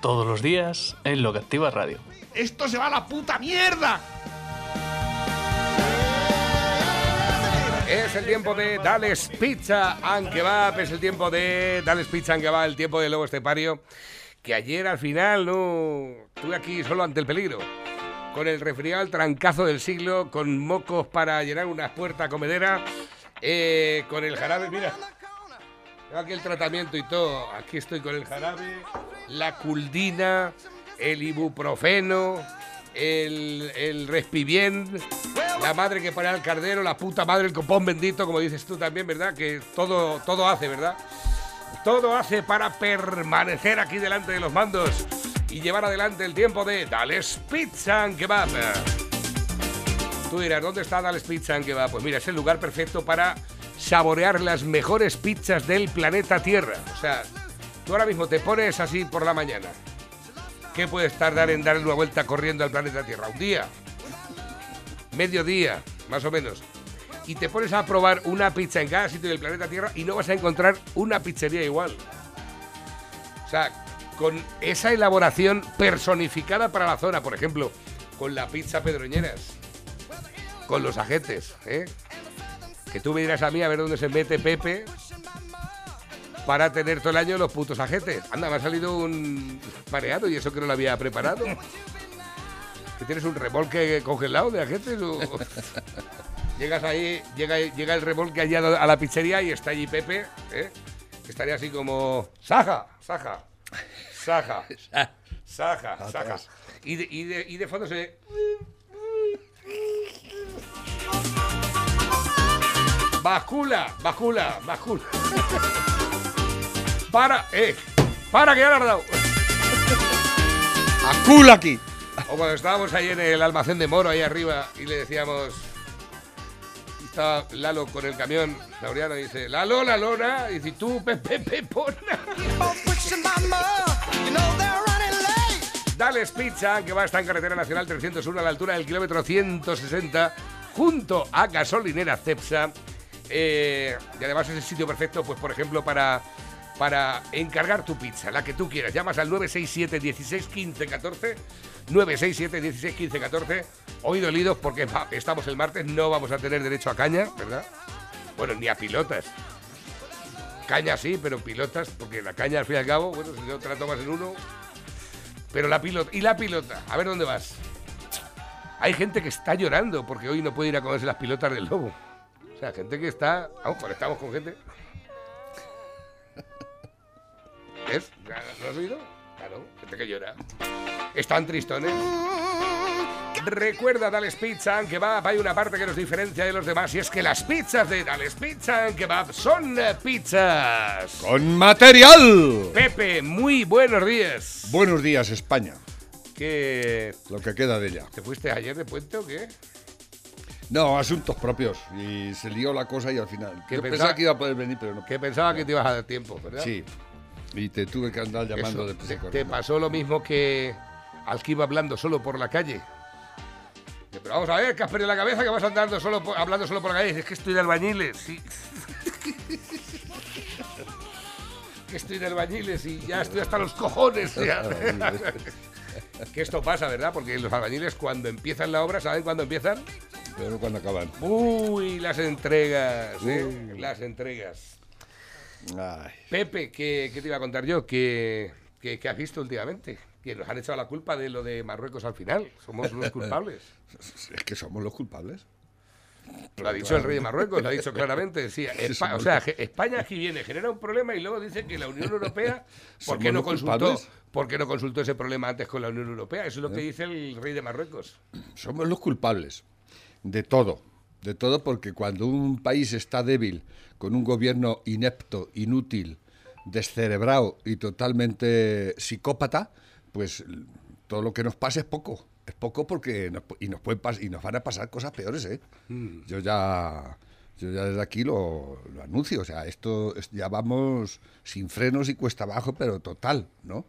Todos los días en Lo que Activa Radio. ¡Esto se va a la puta mierda! Es el tiempo de Dales Pizza and Kebab, es el tiempo de Dales Pizza and Kebab, el tiempo del lobo estepario, que ayer al final no estuve aquí solo ante el peligro. Con el resfriado, el trancazo del siglo, con mocos para llenar una puerta comedera, eh, con el jarabe, mira. Aquí el tratamiento y todo. Aquí estoy con el jarabe, la culdina, el ibuprofeno, el, el respibien, la madre que pone al cardero, la puta madre, el copón bendito, como dices tú también, ¿verdad? Que todo, todo hace, ¿verdad? Todo hace para permanecer aquí delante de los mandos y llevar adelante el tiempo de Dales Pizza and Kebab. Tú dirás, ¿dónde está Dales Pizza and Kebab? Pues mira, es el lugar perfecto para saborear las mejores pizzas del planeta Tierra. O sea, tú ahora mismo te pones así por la mañana. ¿Qué puedes tardar en darle una vuelta corriendo al planeta Tierra? ¿Un día? ¿Mediodía? Más o menos. Y te pones a probar una pizza en cada sitio del planeta Tierra y no vas a encontrar una pizzería igual. O sea, con esa elaboración personificada para la zona, por ejemplo, con la pizza Pedroñeras, con los ajetes, ¿eh? Que tú me dirás a mí a ver dónde se mete Pepe para tener todo el año los putos ajetes. Anda, me ha salido un pareado y eso que no lo había preparado. ¿Que tienes un remolque congelado de ajetes? o- Llegas ahí, llega, llega el remolque allí a la a la pizzería y está allí Pepe, ¿eh? que estaría así como... ¡Saja! ¡Saja! ¡Saja! ¡Saja! ¡Saja! Y de, y de- y de fondo se... Bascula, bascula, bascula. Para, eh, para que ya has dado. ¡A culo aquí! O cuando estábamos ahí en el almacén de Moro, ahí arriba, y le decíamos. y Estaba Lalo con el camión, Laureano, y dice: Lalo, la lona. Y dice: Tú, Pepe, Pepona. Dales Pizza, que va a estar en carretera nacional 301 a la altura del kilómetro 160, junto a gasolinera Cepsa. Eh, y además es el sitio perfecto, pues por ejemplo, para, para encargar tu pizza, la que tú quieras. Llamas al 967 16 15 14. 967 16 15 14. Hoy dolidos porque va, estamos el martes, no vamos a tener derecho a caña, ¿verdad? Bueno, ni a pilotas. Caña sí, pero pilotas, porque la caña al fin y al cabo, bueno, si no te la tomas en uno. Pero la pilota. ¿Y la pilota? A ver dónde vas. Hay gente que está llorando porque hoy no puede ir a comerse las pilotas del lobo. O sea, gente que está. Vamos, conectamos con gente. ¿Ves? ¿Lo has oído? Claro, gente que llora. Están tristones. Recuerda Dales Pizza and Kebab, hay una parte que nos diferencia de los demás y es que las pizzas de Dales Pizza and Kebab son eh, pizzas. ¡Con material! Pepe, muy buenos días. Buenos días, España. ¿Qué? Lo que queda de ella. ¿Te fuiste ayer de puente o qué? No, asuntos propios. Y se lió la cosa y al final. Que Yo pensaba- pensaba que iba a poder venir, pero no. Que pensaba que te ibas a dar tiempo, ¿verdad? Sí. Y te tuve que andar llamando Eso, de te, te pasó lo mismo que al que iba hablando solo por la calle. Pero vamos a ver, que has perdido la cabeza, que vas andando solo por- hablando solo por la calle. Es que estoy de albañiles, sí. que estoy de albañiles y ya estoy hasta los cojones. ya. Que esto pasa, ¿verdad? Porque los albañiles cuando empiezan la obra, ¿saben cuándo empiezan? Pero cuando acaban. Uy, las entregas, ¿eh? Las entregas. Ay. Pepe, ¿qué, qué te iba a contar yo? ¿Qué, qué, qué has visto últimamente? Que nos han echado la culpa de lo de Marruecos al final. Somos los culpables. Es que somos los culpables. Lo ha dicho el rey de Marruecos, lo ha dicho claramente. Espa- o sea, España aquí viene, genera un problema y luego dice que la Unión Europea, ¿por qué ¿Somos no consultó? culpables? ¿Por qué no consultó ese problema antes con la Unión Europea? Eso es lo que dice el rey de Marruecos. Somos los culpables de todo. De todo porque cuando un país está débil, con un gobierno inepto, inútil, descerebrado y totalmente psicópata, pues todo lo que nos pase es poco. Es poco porque nos, y, nos pueden y nos van a pasar cosas peores, ¿eh? Yo ya... Yo ya desde aquí lo, lo anuncio, o sea, esto es- ya vamos sin frenos y cuesta abajo, pero total, ¿no?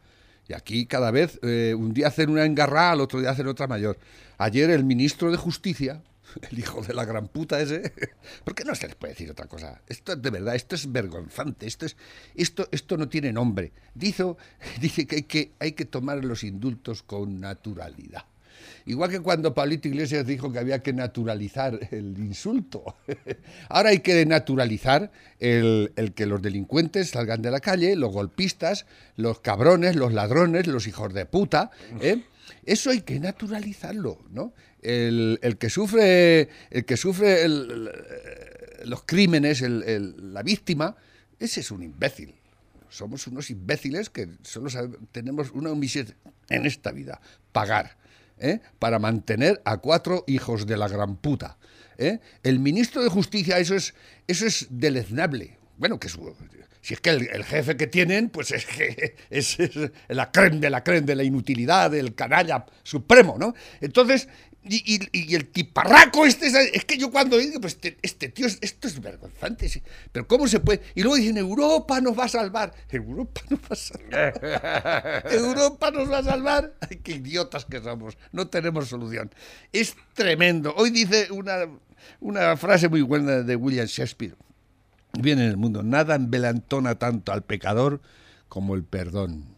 Y aquí cada vez, eh, un día hacen una engarrada, al otro día hacen otra mayor. Ayer el ministro de Justicia, el hijo de la gran puta ese, ¿por qué no se les puede decir otra cosa? Esto de verdad, esto es vergonzante, esto, es, esto, esto no tiene nombre. Dice, dice que hay, que hay que tomar los indultos con naturalidad. Igual que cuando Pablito Iglesias dijo que había que naturalizar el insulto. Ahora hay que naturalizar el, que los delincuentes salgan de la calle, los golpistas, los cabrones, los ladrones, los hijos de puta. ¿eh? Eso hay que naturalizarlo, ¿no? El, el que sufre, el que sufre el- los crímenes, la víctima, ese es un imbécil somos unos imbéciles que solo tenemos una misión en esta vida, pagar, ¿eh? para mantener a cuatro hijos de la gran puta. ¿eh? El ministro de Justicia, eso es, eso es deleznable. Bueno, que si es que el, jefe que tienen, pues es, que es la creme de la creme de la inutilidad, del canalla supremo, ¿no? Entonces, y, y- y el tiparraco este, es, que yo cuando digo, pues este, este tío, es- esto es vergonzante, pero ¿cómo se puede? Y luego dicen, Europa nos va a salvar. Europa nos va a salvar. Europa nos va a salvar. Ay, qué idiotas que somos. No tenemos solución. Es tremendo. Hoy dice una, una frase muy buena de William Shakespeare. Viene en el mundo. Nada embelantona tanto al pecador como el perdón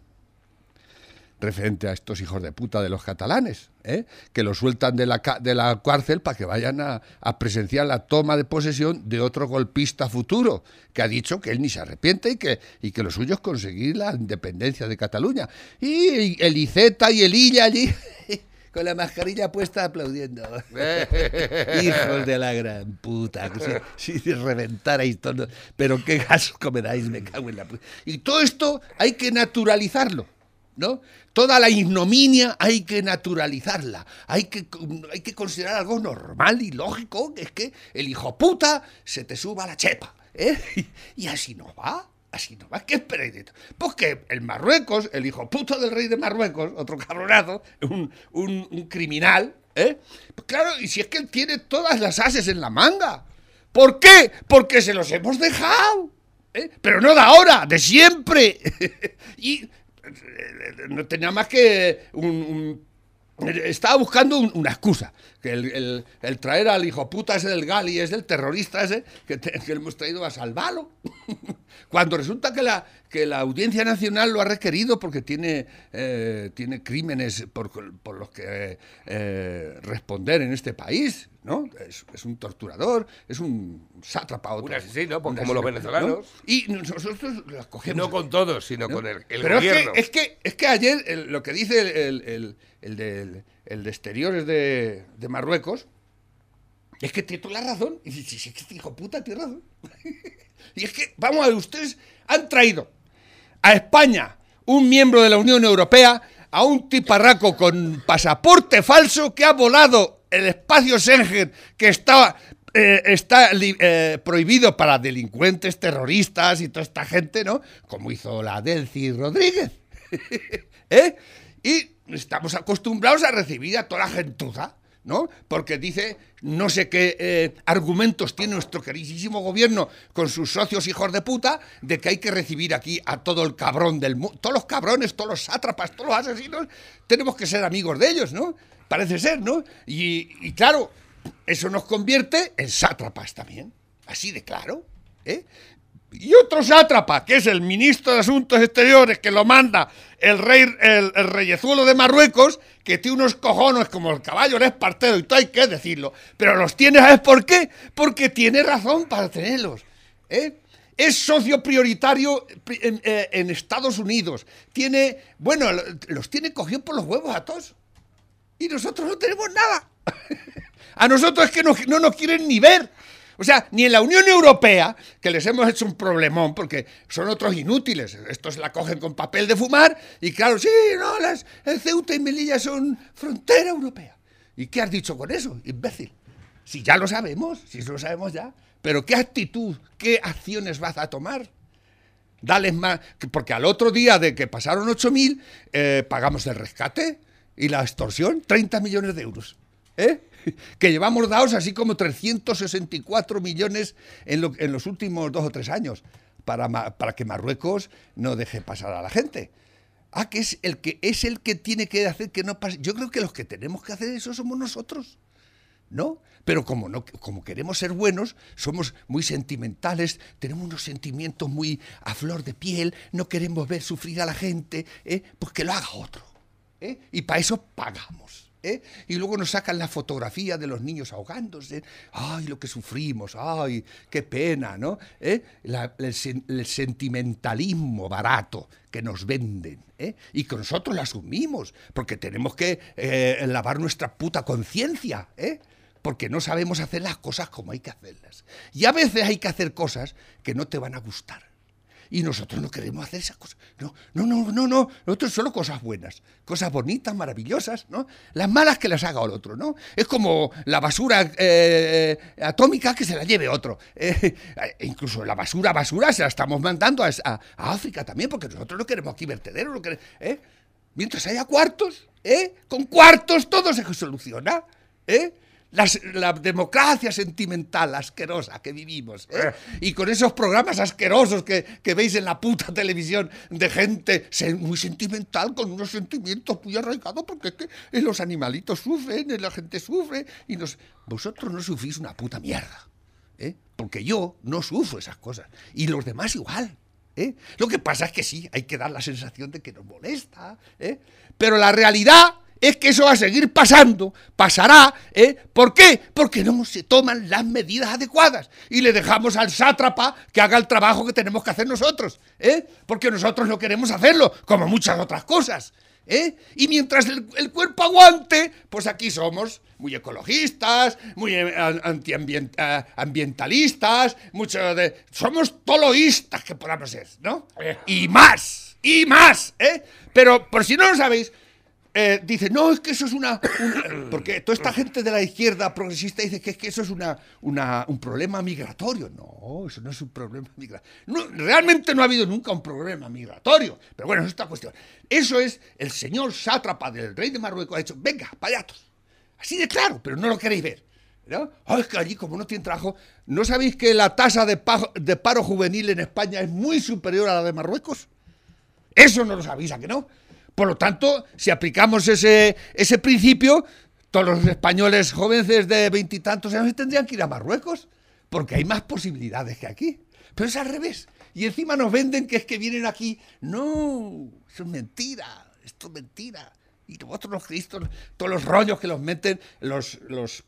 referente a estos hijos de puta de los catalanes, ¿eh? que los sueltan de la, de la cárcel para que vayan a, a presenciar la toma de posesión de otro golpista futuro, que ha dicho que él ni se arrepiente y que, y que lo suyo es conseguir la independencia de Cataluña. Y el Iceta y el Illa allí, con la mascarilla puesta aplaudiendo. Hijos de la gran puta, si, si reventarais todo. Pero qué gasco me dais, me cago en la puta. Y todo esto hay que naturalizarlo. ¿No? Toda la ignominia hay que naturalizarla, hay que, hay que considerar algo normal y lógico, que es que el hijo puta se te suba la chepa, ¿eh? Y así no va, así no va, ¿qué esperáis de esto? Pues que el Marruecos, el hijo puta del rey de Marruecos, otro cabronazo, un, un- criminal, ¿eh? Pues claro, y si es que él tiene todas las ases en la manga, ¿por qué? Porque se los hemos dejado. ¿eh? Pero no de ahora, de siempre. y no tenía más que un, un- estaba buscando un- una excusa. Que el, el- el traer al hijo puta ese del Gali, es del terrorista ese, que, te- que hemos traído a salvarlo. Cuando resulta que la, que la Audiencia Nacional lo ha requerido porque tiene, eh, tiene crímenes por, por los que eh, responder en este país, ¿no? Es, es un torturador, es un sátrapa. otro- Un asesino, pues un como los venezolanos. ¿no? Y nosotros lo cogemos. No con todos, sino ¿no? con el, el Pero es gobierno. que, es, que, es que ayer el- lo que dice el, el, el- el de, exteriores de, de Marruecos es que tiene toda la razón. Y dice, es que este hijo puta tiene razón. y es que, vamos a ver, ustedes han traído a España un miembro de la Unión Europea a un tiparraco con pasaporte falso que ha volado el espacio Schengen que estaba eh, está li- eh, prohibido para delincuentes, terroristas y toda esta gente, ¿no? Como hizo la Delcy Rodríguez. ¿Eh? Y estamos acostumbrados a recibir a toda la gentuza, ¿no? Porque dice, no sé qué eh, argumentos tiene nuestro queridísimo gobierno con sus socios hijos de puta, de que hay que recibir aquí a todo el cabrón del mundo, todos los cabrones, todos los sátrapas, todos los asesinos, tenemos que ser amigos de ellos, ¿no? Parece ser, ¿no? Y, y claro, eso nos convierte en sátrapas también, así de claro, ¿eh? Y otro sátrapa, que es el ministro de Asuntos Exteriores, que lo manda el rey, el, el reyezuelo de Marruecos, que tiene unos cojones como el caballo del espartero, y todo hay que decirlo. Pero los tiene, ¿sabes por qué? Porque tiene razón para tenerlos. ¿eh? Es socio prioritario pri- en, eh, en Estados Unidos. Tiene, bueno, lo- los tiene cogidos por los huevos a todos. Y nosotros no tenemos nada. A nosotros es que no, no nos quieren ni ver. O sea, ni en la Unión Europea, que les hemos hecho un problemón, porque son otros inútiles. Estos la cogen con papel de fumar y claro, sí, no, las, el Ceuta y Melilla son frontera europea. ¿Y qué has dicho con eso, imbécil? Si ya lo sabemos, si eso lo sabemos ya. Pero ¿qué actitud, qué acciones vas a tomar? Dales más, que- porque al otro día de que pasaron 8.000, eh, pagamos el rescate. Y la extorsión, 30 millones de euros. ¿Eh? Que llevamos dados así como 364 millones en, en los últimos dos o tres años para, para que Marruecos no deje pasar a la gente. Ah, que es el que es el que tiene que hacer que no pase. Yo creo que los que tenemos que hacer eso somos nosotros. ¿no? Pero como, no, como queremos ser buenos, somos muy sentimentales, tenemos unos sentimientos muy a flor de piel, no queremos ver sufrir a la gente, ¿eh? pues que lo haga otro. ¿eh? Y para eso pagamos. ¿Eh? Y luego nos sacan la fotografía de los niños ahogándose. ¡Ay, lo que sufrimos! ¡Ay, qué pena! ¿no? ¿Eh? El, sen- el sentimentalismo barato que nos venden. ¿eh? Y que nosotros lo asumimos, porque tenemos que lavar nuestra puta conciencia. Porque no sabemos hacer las cosas como hay que hacerlas. Y a veces hay que hacer cosas que no te van a gustar. Y nosotros no queremos hacer esas cosas. No, no, no, no, no. Nosotros solo cosas buenas, cosas bonitas, maravillosas, ¿no? Las malas que las haga el otro, ¿no? Es como la basura eh, atómica que se la lleve otro. Eh, incluso la basura, basura, se la estamos mandando a África también, porque nosotros no queremos aquí vertederos, no queremos, ¿eh? Mientras haya cuartos, ¿eh? Con cuartos todo se soluciona, ¿eh? Las- la democracia sentimental asquerosa que vivimos, ¿eh? Y con esos programas asquerosos que, que veis en la puta televisión de gente muy sentimental, con unos sentimientos muy arraigados, porque es que eh, los animalitos sufren, eh, la gente sufre, y nos... vosotros no sufrís una puta mierda. ¿eh? Porque yo no sufro esas cosas. Y los demás igual. ¿eh? Lo que pasa es que sí, hay que dar la sensación de que nos molesta. ¿eh? Pero la realidad es que eso va a seguir pasando, pasará. ¿eh? ¿Por qué? Porque no se toman las medidas adecuadas y le dejamos al sátrapa que haga el trabajo que tenemos que hacer nosotros. ¿eh? Porque nosotros no queremos hacerlo, como muchas otras cosas. ¿eh? Y mientras el, el cuerpo aguante, pues aquí somos muy ecologistas, muy eh, an- antiambient- eh, ambientalistas, mucho de... Somos toloístas que podamos ser, ¿no? Y más, y más, ¿eh? Pero por si no lo sabéis, eh, dice, no, es que eso es una, Porque toda esta gente de la izquierda progresista dice que, es que eso es una, un problema migratorio. No, eso no es un problema migratorio. Realmente no ha habido nunca un problema migratorio. Pero bueno, es otra cuestión. Eso es el señor sátrapa del rey de Marruecos ha dicho, venga, payatos. Así de claro, pero no lo queréis ver. ¿no? Ah, es que allí, como no tienen trabajo, ¿no sabéis que la tasa de, de paro juvenil en España es muy superior a la de Marruecos? Eso no lo sabéis, ¿a que no? Por lo tanto, si aplicamos ese, ese principio, todos los españoles jóvenes de veintitantos años tendrían que ir a Marruecos, porque hay más posibilidades que aquí. Pero es al revés. Y encima nos venden que es que vienen aquí. No, eso es mentira, esto es mentira. Y vosotros los cristos, todos los rollos que los meten los, los,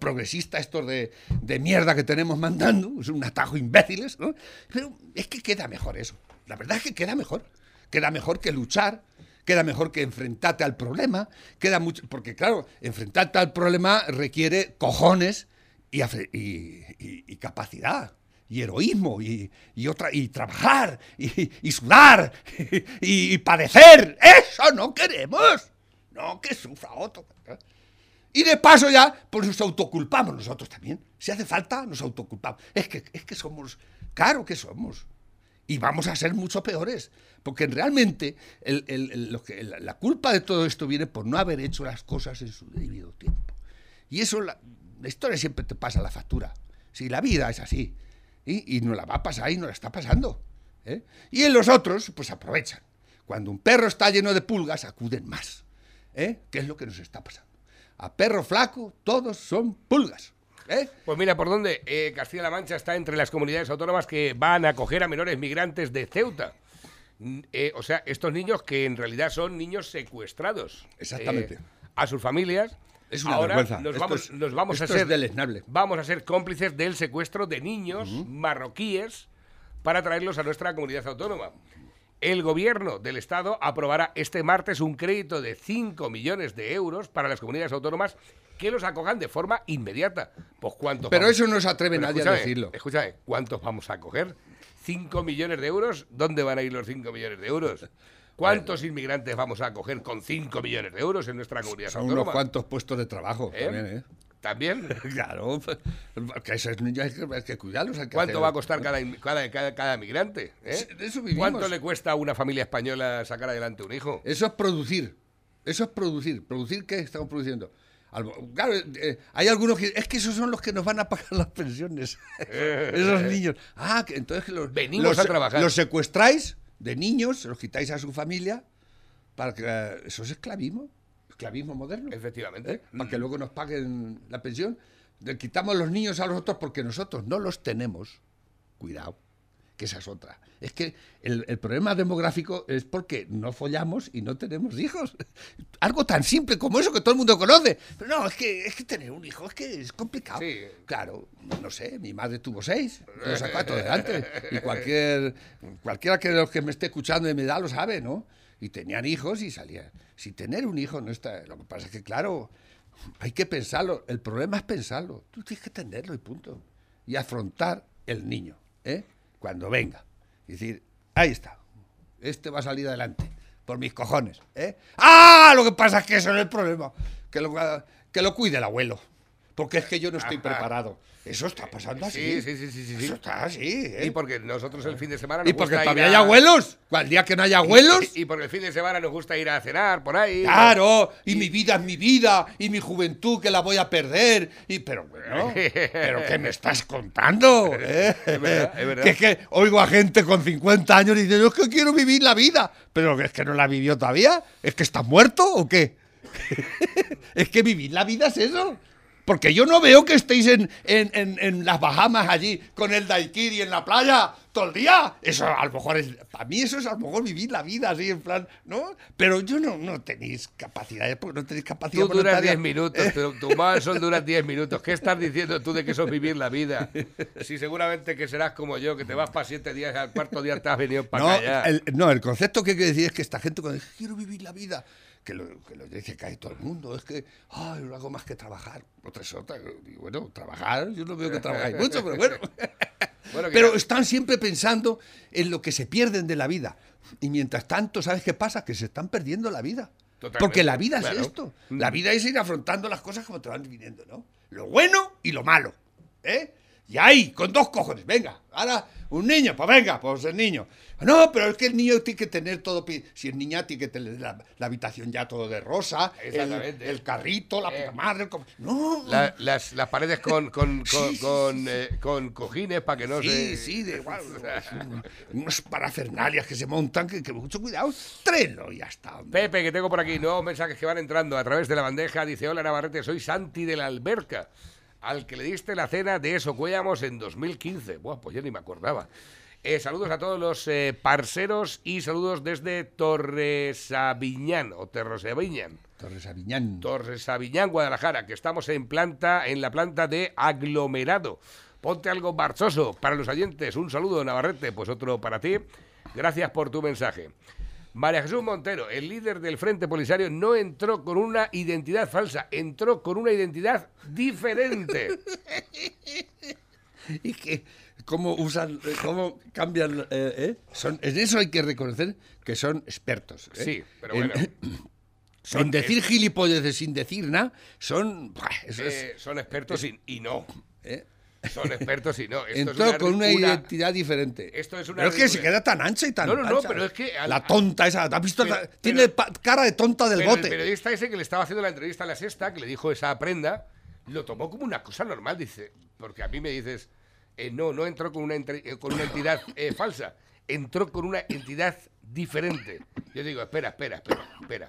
progresistas estos de, de mierda que tenemos mandando, es un atajo imbéciles, ¿no? Pero es que queda mejor eso. La verdad es que queda mejor. Queda mejor que luchar, queda mejor que enfrentarte al problema, queda mucho, porque claro, enfrentarte al problema requiere cojones y, y- capacidad. Y heroísmo, y, y otra, y trabajar, y, sudar, y, y padecer. ¡Eso no queremos! No que sufra otro. Y de paso ya, pues nos autoculpamos nosotros también. Si hace falta, nos autoculpamos. Es que, es que somos, claro que somos. Y vamos a ser mucho peores. Porque realmente lo que- la, la culpa de todo esto viene por no haber hecho las cosas en su debido tiempo. Y eso, la, la historia siempre te pasa la factura. Si la vida es así. Y, y no la va a pasar y no la está pasando. ¿eh? Y en los otros, pues aprovechan. Cuando un perro está lleno de pulgas, acuden más. ¿eh? ¿Qué es lo que nos está pasando? A perro flaco, todos son pulgas. ¿eh? Pues mira, ¿por dónde? Eh, Castilla-La Mancha está entre las comunidades autónomas que van a acoger a menores migrantes de Ceuta. Eh, o sea, estos niños que en realidad son niños secuestrados. Exactamente. eh, a sus familias. Es una Ahora vergüenza. Nos vamos, es- nos vamos a ser deleznable. Vamos a ser cómplices del secuestro de niños marroquíes para traerlos a nuestra comunidad autónoma. El gobierno del Estado aprobará este martes un crédito de 5 millones de euros para las comunidades autónomas que los acojan de forma inmediata. Pues cuántos Pero vamos- eso no se atreve Pero nadie a decirlo. Escúchame, ¿cuántos vamos a coger? ¿5 millones de euros? ¿Dónde van a ir los 5 millones de euros? ¿Cuántos inmigrantes vamos a coger con 5 millones de euros en nuestra comunidad Son autónoma? unos cuantos puestos de trabajo ¿Eh? también, ¿eh? ¿También? Claro, que esos niños hay que, hay que cuidarlos. hay que ¿Cuánto hacer- va a costar cada, cada, cada, cada migrante? eh? Eso vivimos. ¿Cuánto le cuesta a una familia española sacar adelante un hijo? Eso es producir. Eso es producir. ¿Producir qué estamos produciendo? Claro, eh, hay algunos que. Es que esos son los que nos van a pagar las pensiones. esos niños. Ah, que entonces que los. Venimos los, a trabajar. Los secuestráis de niños, los quitáis a su familia. Para que, eh, eso es esclavismo. Esclavismo moderno. Efectivamente. ¿eh? Para que luego nos paguen la pensión. Le quitamos los niños a los otros porque nosotros no los tenemos. Cuidado, que esa es otra. Es que el, el problema demográfico es porque no follamos y no tenemos hijos. Algo tan simple como eso que todo el mundo conoce. Pero no, es que, es que tener un hijo es que es complicado. Sí. Claro, no sé, mi madre tuvo seis, lo sacó a todo adelante. Y cualquier, cualquiera que de los que me esté escuchando y me da lo sabe, ¿no? Y tenían hijos y salían. Si tener un hijo no está. Lo que pasa es que, claro, hay que pensarlo. El problema es pensarlo. Tú tienes que tenerlo y punto. Y afrontar el niño, ¿eh? Cuando venga. Y decir, ahí está. Este va a salir adelante. Por mis cojones, ¿eh? ¡Ah! Lo que pasa es que eso no es el problema. Que lo, que lo cuide el abuelo. Porque es que yo no estoy preparado. Eso está pasando así. Sí, sí, sí, sí, sí. Eso está así, ¿eh? Y porque nosotros el fin de semana nos Y porque gusta todavía ir hay a- abuelos. ¿Cuál día que no haya abuelos? Y, y porque el fin de semana nos gusta ir a cenar por ahí. Claro, y mi vida es mi vida, y mi juventud que la voy a perder, y pero bueno, pero ¿qué me estás contando? eh? Es verdad, es verdad. Que es que oigo a gente con 50 años y dicen, yo es que quiero vivir la vida, pero es que no la vivió todavía, es que estás muerto o qué? es que vivir la vida es eso. Porque yo no veo que estéis en, en, en- las Bahamas allí con el daiquiri en la playa todo el día. Eso a lo mejor es. Para mí eso es a lo mejor vivir la vida así en plan, ¿no? Pero yo no, no tenéis capacidades porque no tenéis capacidad Tú duras voluntaria. 10 minutos, tu, tu mal sol dura 10 minutos. ¿Qué estás diciendo tú de que eso es vivir la vida? Si seguramente que serás como yo, que te vas para 7 días al cuarto día te has venido para No callar. el, no, el concepto que hay que decir es que esta gente cuando dice quiero vivir la vida, que lo, que lo dice casi todo el mundo, es que ay, no hago más que trabajar. Otra es otra. Y bueno, trabajar, yo no veo que trabajáis mucho, pero bueno. Bueno, Pero están siempre pensando en lo que se pierden de la vida. Y mientras tanto, ¿sabes qué pasa? Que se están perdiendo la vida. Totalmente, Porque la vida claro. es esto. La vida es ir afrontando las cosas como te van viniendo, ¿no? Lo bueno y lo malo. ¿Eh? Y ahí, con dos cojones, venga, ahora un niño, pues venga, pues el niño. No, pero es que el niño tiene que tener todo, si es niña tiene que tener la, la habitación ya todo de rosa, el, el carrito, la Eh. puta madre, el no, La- las, las paredes con, con, con, Sí, sí, con, sí, eh, con cojines para que no Sí, se... sí, de igual. Unas parafernalias que se montan, que, que mucho cuidado. Trénlo y ya está. hombre. Pepe, que tengo por aquí nuevos mensajes que van entrando a través de la bandeja. Dice, hola Navarrete, soy Santi de la Alberca, al que le diste la cena de eso cuellamos en 2015. Buah, pues yo ni me acordaba. Eh, saludos a todos los eh, parceros y saludos desde Torresaviñán o Torresaviñán. Torres Aviñán. Torresaviñán, Guadalajara, que estamos en planta, en la planta de aglomerado. Ponte algo marchoso para los oyentes. Un saludo, Navarrete, pues otro para ti. Gracias por tu mensaje. María Jesús Montero, el líder del Frente Polisario, no entró con una identidad falsa, entró con una identidad diferente. Y que, ¿cómo usan, eh, cómo cambian? eh, eh? Son, en eso hay que reconocer que son expertos. ¿eh? Sí, pero En- bueno. en decir gilipolleces sin decir nada, son. buah, eso es, son expertos y, y no. Son expertos y no. Esto Entró es con una, una- identidad diferente. Esto es una pero es que se queda tan ancha y tan. No, no, no, ancha. pero es que al- La tonta esa. ¿Has visto? Pero- la- pero- tiene cara de tonta del Pero bote. el periodista ese que le estaba haciendo la entrevista a la sexta, que le dijo esa prenda, lo tomó como una cosa normal, dice. Porque a mí me dices, eh, no, no entró con una, entre- eh, con una entidad eh, falsa, entró con una entidad diferente. Yo digo, espera, espera, espera, espera.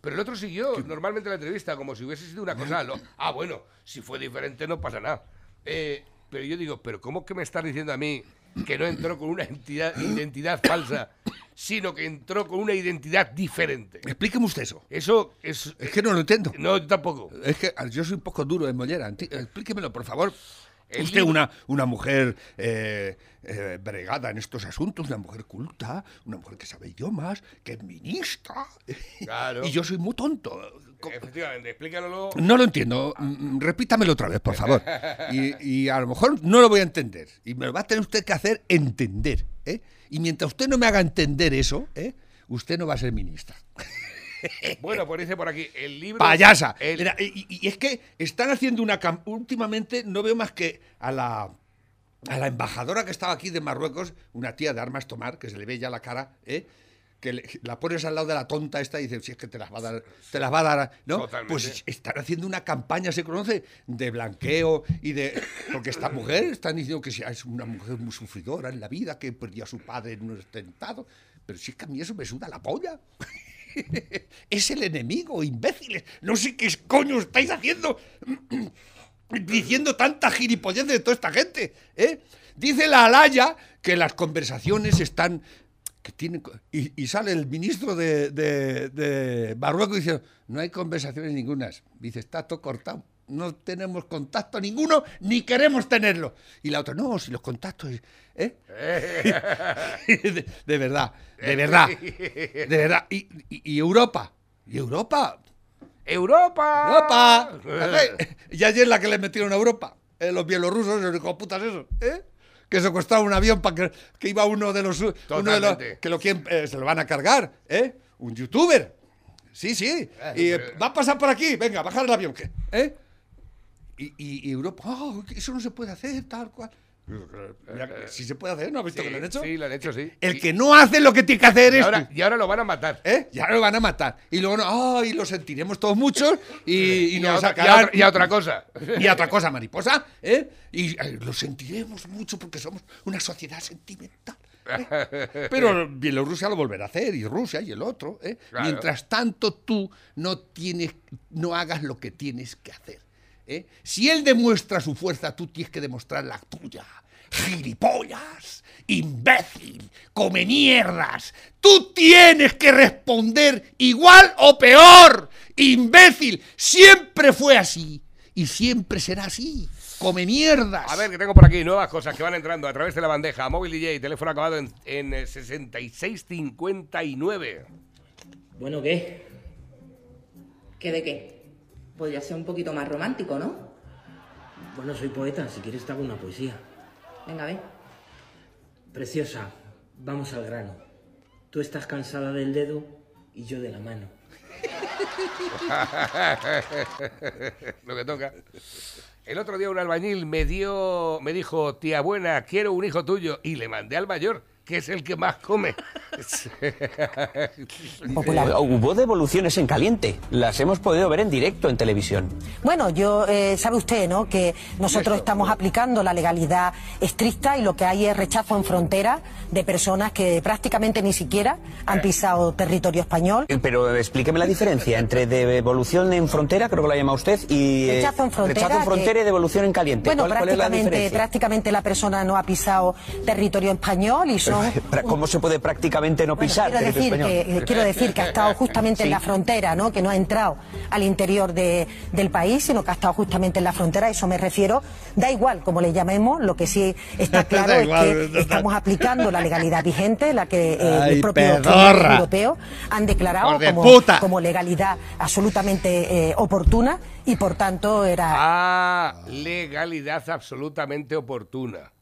Pero el otro siguió normalmente la entrevista como si hubiese sido una cosa. lo- ah, bueno, si fue diferente no pasa nada. Eh, pero yo digo, pero ¿cómo que me estás diciendo a mí que no entró con una entidad, identidad falsa, sino que entró con una identidad diferente? Explíqueme usted eso. Eso es. Es que no lo entiendo. No, yo tampoco. Es que ah, yo soy un poco duro de mollera. Explíquemelo, por favor. El Usted, libro- una, una mujer eh, eh, bregada en estos asuntos, una mujer culta, una mujer que sabe idiomas, que es ministra. Claro. y yo soy muy tonto. Efectivamente, explícalo. No lo entiendo. Mm, Repítamelo otra vez, por favor. Y, y a lo mejor no lo voy a entender. Y me lo va a tener usted que hacer entender. ¿eh? Y mientras usted no me haga entender eso, ¿eh? usted no va a ser ministra. Bueno, pues dice por aquí, el libro. Payasa. el- Mira, y, y- es que están haciendo una... Últimamente no veo más que a la, a la embajadora que estaba aquí de Marruecos, una tía de armas tomar, que se le ve ya la cara, ¿eh? Que le- la pones al lado de la tonta esta y dices, si es que te las va a dar, te las va a dar, ¿no? Totalmente. Pues están haciendo una campaña, se conoce, de blanqueo y de... Porque esta mujer, están diciendo que es una mujer muy sufridora en la vida, que perdió a su padre en un atentado. Pero si es que a mí eso me suda la polla. es el enemigo, imbéciles. No sé qué coño estáis haciendo diciendo tanta gilipollez de toda esta gente. ¿eh? Dice la Alaya que las conversaciones están. Que tienen, y, y sale el ministro de, de, de Marruecos diciendo: No hay conversaciones ningunas. Dice: Está todo cortado. No tenemos contacto ninguno, ni queremos tenerlo. Y la otra: No, si los contactos. ¿eh? de, de verdad, de verdad, de verdad. Y, y- y Europa, y Europa, ¡Europa! Europa. Y ayer la que le metieron a Europa, eh, los bielorrusos, los putas esos, ¿eh? Que secuestraron un avión para que, que iba uno de los, uno de los que lo quieren, eh, se lo van a cargar, ¿eh? Un youtuber. Sí, sí. Y eh, va a pasar por aquí, venga, bajar el avión, ¿qué? ¿eh? Y, y- y Europa, "Oh, eso no se puede hacer, tal cual. Mira, Si se puede hacer, ¿no has visto Sí, que lo han hecho? sí, lo han hecho, sí. El Y- que no hace lo que tiene que hacer y es ahora, y ahora lo van a matar. ¿Eh? Ya lo van a matar. Y luego, no, ay, lo sentiremos todos muchos y, y Y, nos a otra, y a otra- y a otra cosa. y a otra cosa, mariposa, ¿eh? Y eh, lo sentiremos mucho porque somos una sociedad sentimental. ¿eh? Pero Bielorrusia lo volverá a hacer, y Rusia y el otro. ¿eh? Claro. Mientras tanto, tú no tienes, no hagas lo que tienes que hacer. ¿eh? Si él demuestra su fuerza, tú tienes que demostrar la tuya. Gilipollas, imbécil, come mierdas. Tú tienes que responder igual o peor. Imbécil, siempre fue así y siempre será así. Come mierdas. A ver, que tengo por aquí nuevas cosas que van entrando a través de la bandeja. Móvil DJ, teléfono acabado en, en eh, 6659. Bueno, ¿qué? ¿Qué de qué? Podría ser un poquito más romántico, ¿no? Bueno, soy poeta, si quieres te hago una poesía. Venga, ve. Preciosa, vamos al grano. Tú estás cansada del dedo y yo de la mano. Lo que toca. El otro día un albañil me dio, me dijo, tía buena, quiero un hijo tuyo. Y le mandé al mayor, que es el que más come. Eh, hubo devoluciones en caliente. Las hemos podido ver en directo en televisión. Bueno, yo eh, sabe usted, ¿no? Que nosotros estamos aplicando la legalidad estricta y lo que hay es rechazo en frontera de personas que prácticamente ni siquiera han pisado territorio español. Eh, Pero explíqueme la diferencia entre devolución en frontera, creo que la llama usted, y eh, Rechazo en frontera, rechazo en frontera que- y devolución en caliente. Bueno, ¿Cuál, cuál es la prácticamente, prácticamente la persona no ha pisado territorio español y ¿Cómo se puede prácticamente no Bueno, pisar quiero, decir territorio que, español? eh, quiero decir que ha estado justamente en la frontera, ¿no? que no ha entrado al interior de- del país, sino que ha estado justamente en la frontera, a eso me refiero. Da igual como le llamemos, lo que sí está claro es que estamos aplicando la legalidad vigente, la que eh, Ay, el propio Europeo han declarado como legalidad absolutamente eh, oportuna y por tanto era... Ah, legalidad absolutamente oportuna.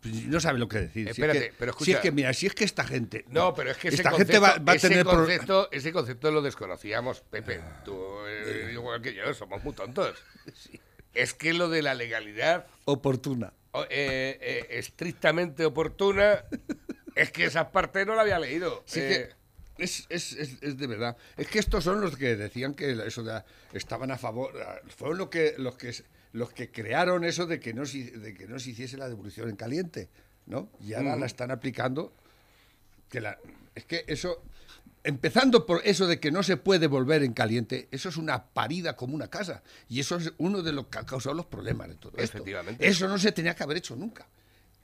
Pues No sabe lo que decir. Si es Espérate, que- pero Si es escucha. que, mira, si es que esta gente. No, pero es que ese esta concepto, gente va, va a tener. concepto, ese concepto lo desconocíamos, Pepe. Tú, eh, igual que yo, somos muy tontos. Es que lo de la legalidad oportuna. eh, eh, estrictamente oportuna, es que esa parte no la había leído. Sí Eh, que es, es, es, es de verdad. Es que estos son los que decían que eso de, estaban a favor. Fueron lo que, los que los que crearon eso de que no se, de que no se hiciese la devolución en caliente, ¿no? Y ahora la están aplicando. Que la, es que eso. Empezando por eso de que no se puede volver en caliente, eso es una parida como una casa. Y eso es uno de los que ha causado los problemas de todo esto. Eso no se tenía que haber hecho nunca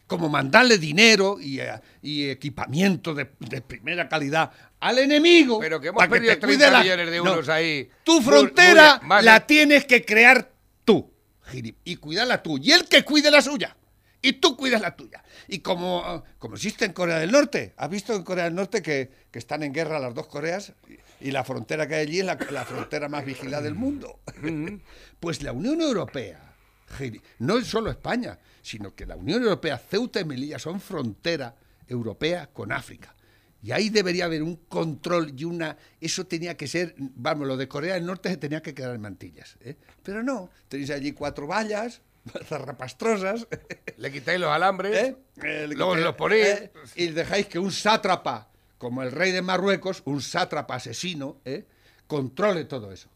como mandarle dinero y, eh, y equipamiento de, de primera calidad al enemigo. Pero que hemos para perdido te cuide 30 la- millones de euros ahí. Tu frontera muy- la tienes que crear y cuidarla tú. Y él que cuide la suya. Y tú cuidas la tuya. Y como, como existe en Corea del Norte, ¿has visto en Corea del Norte que, que están en guerra las dos Coreas? Y la frontera que hay allí es la, la frontera más vigilada del mundo. pues la Unión Europea, no es solo España, sino que la Unión Europea, Ceuta y Melilla son frontera europea con África. Y ahí debería haber un control y una... Eso tenía que ser... Vamos, lo de Corea del Norte se tenía que quedar en mantillas. ¿eh? Pero no, tenéis allí cuatro vallas, zarrapastrosas, Le quitáis los alambres, ¿eh? Eh, luego se los ponéis. eh, y dejáis que un sátrapa como el rey de Marruecos, un sátrapa asesino, ¿eh? controle todo eso.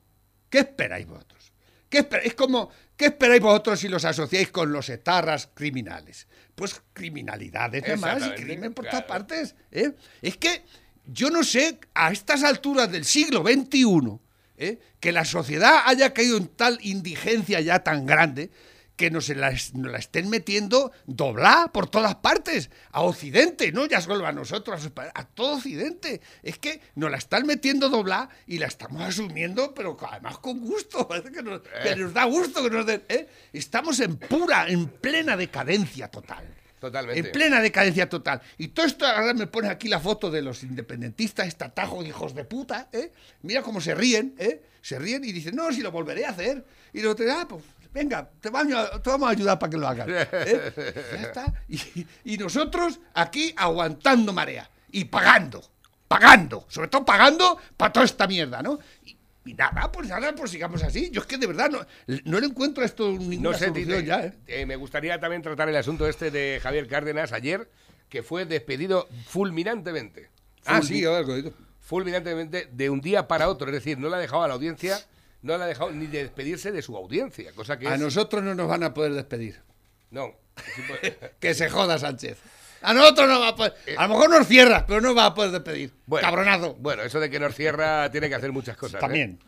¿Qué esperáis vosotros? ¿Qué es como, ¿qué esperáis vosotros si los asociáis con los etarras criminales? Pues criminalidades demás y crimen por claro. todas partes. ¿eh? Es que yo no sé, a estas alturas del siglo XXI, ¿eh? que la sociedad haya caído en tal indigencia ya tan grande que nos la, es- nos la estén metiendo doblada por todas partes, a Occidente, no ya solo a nosotros, a, todo Occidente. Es que nos la están metiendo doblada y la estamos asumiendo, pero además con gusto, que nos, que nos da gusto que nos den. ¿eh? Estamos en pura, en plena decadencia total. Totalmente. En plena decadencia total. Y todo esto, ahora me pones aquí la foto de los independentistas, este atajo de hijos de puta, ¿eh? Mira cómo se ríen, ¿eh? Se ríen y dicen, no, si lo volveré a hacer. Y luego te ah, pues venga, te vamos a, te vamos a ayudar para que lo hagas. ¿eh? Ya está. Y, y nosotros aquí aguantando marea y pagando, pagando, sobre todo pagando para toda esta mierda, ¿no? Y, y nada, pues nada, pues sigamos así. Yo es que de verdad no, no le encuentro a esto ninguna No sé, solución ya, ¿eh? eh, me gustaría también tratar el asunto este de Javier Cárdenas ayer, que fue despedido fulminantemente. Ah, sí, algo fulminantemente de un día para otro. Es decir, no le ha dejado a la audiencia, no le ha dejado ni de despedirse de su audiencia, cosa que A es- nosotros no nos van a poder despedir. No. Que se joda Sánchez. A nosotros no va a poder. A lo mejor nos cierra, pero no va a poder despedir. Bueno, Cabronazo. Bueno, eso de que nos cierra tiene que hacer muchas cosas. ¿eh? También.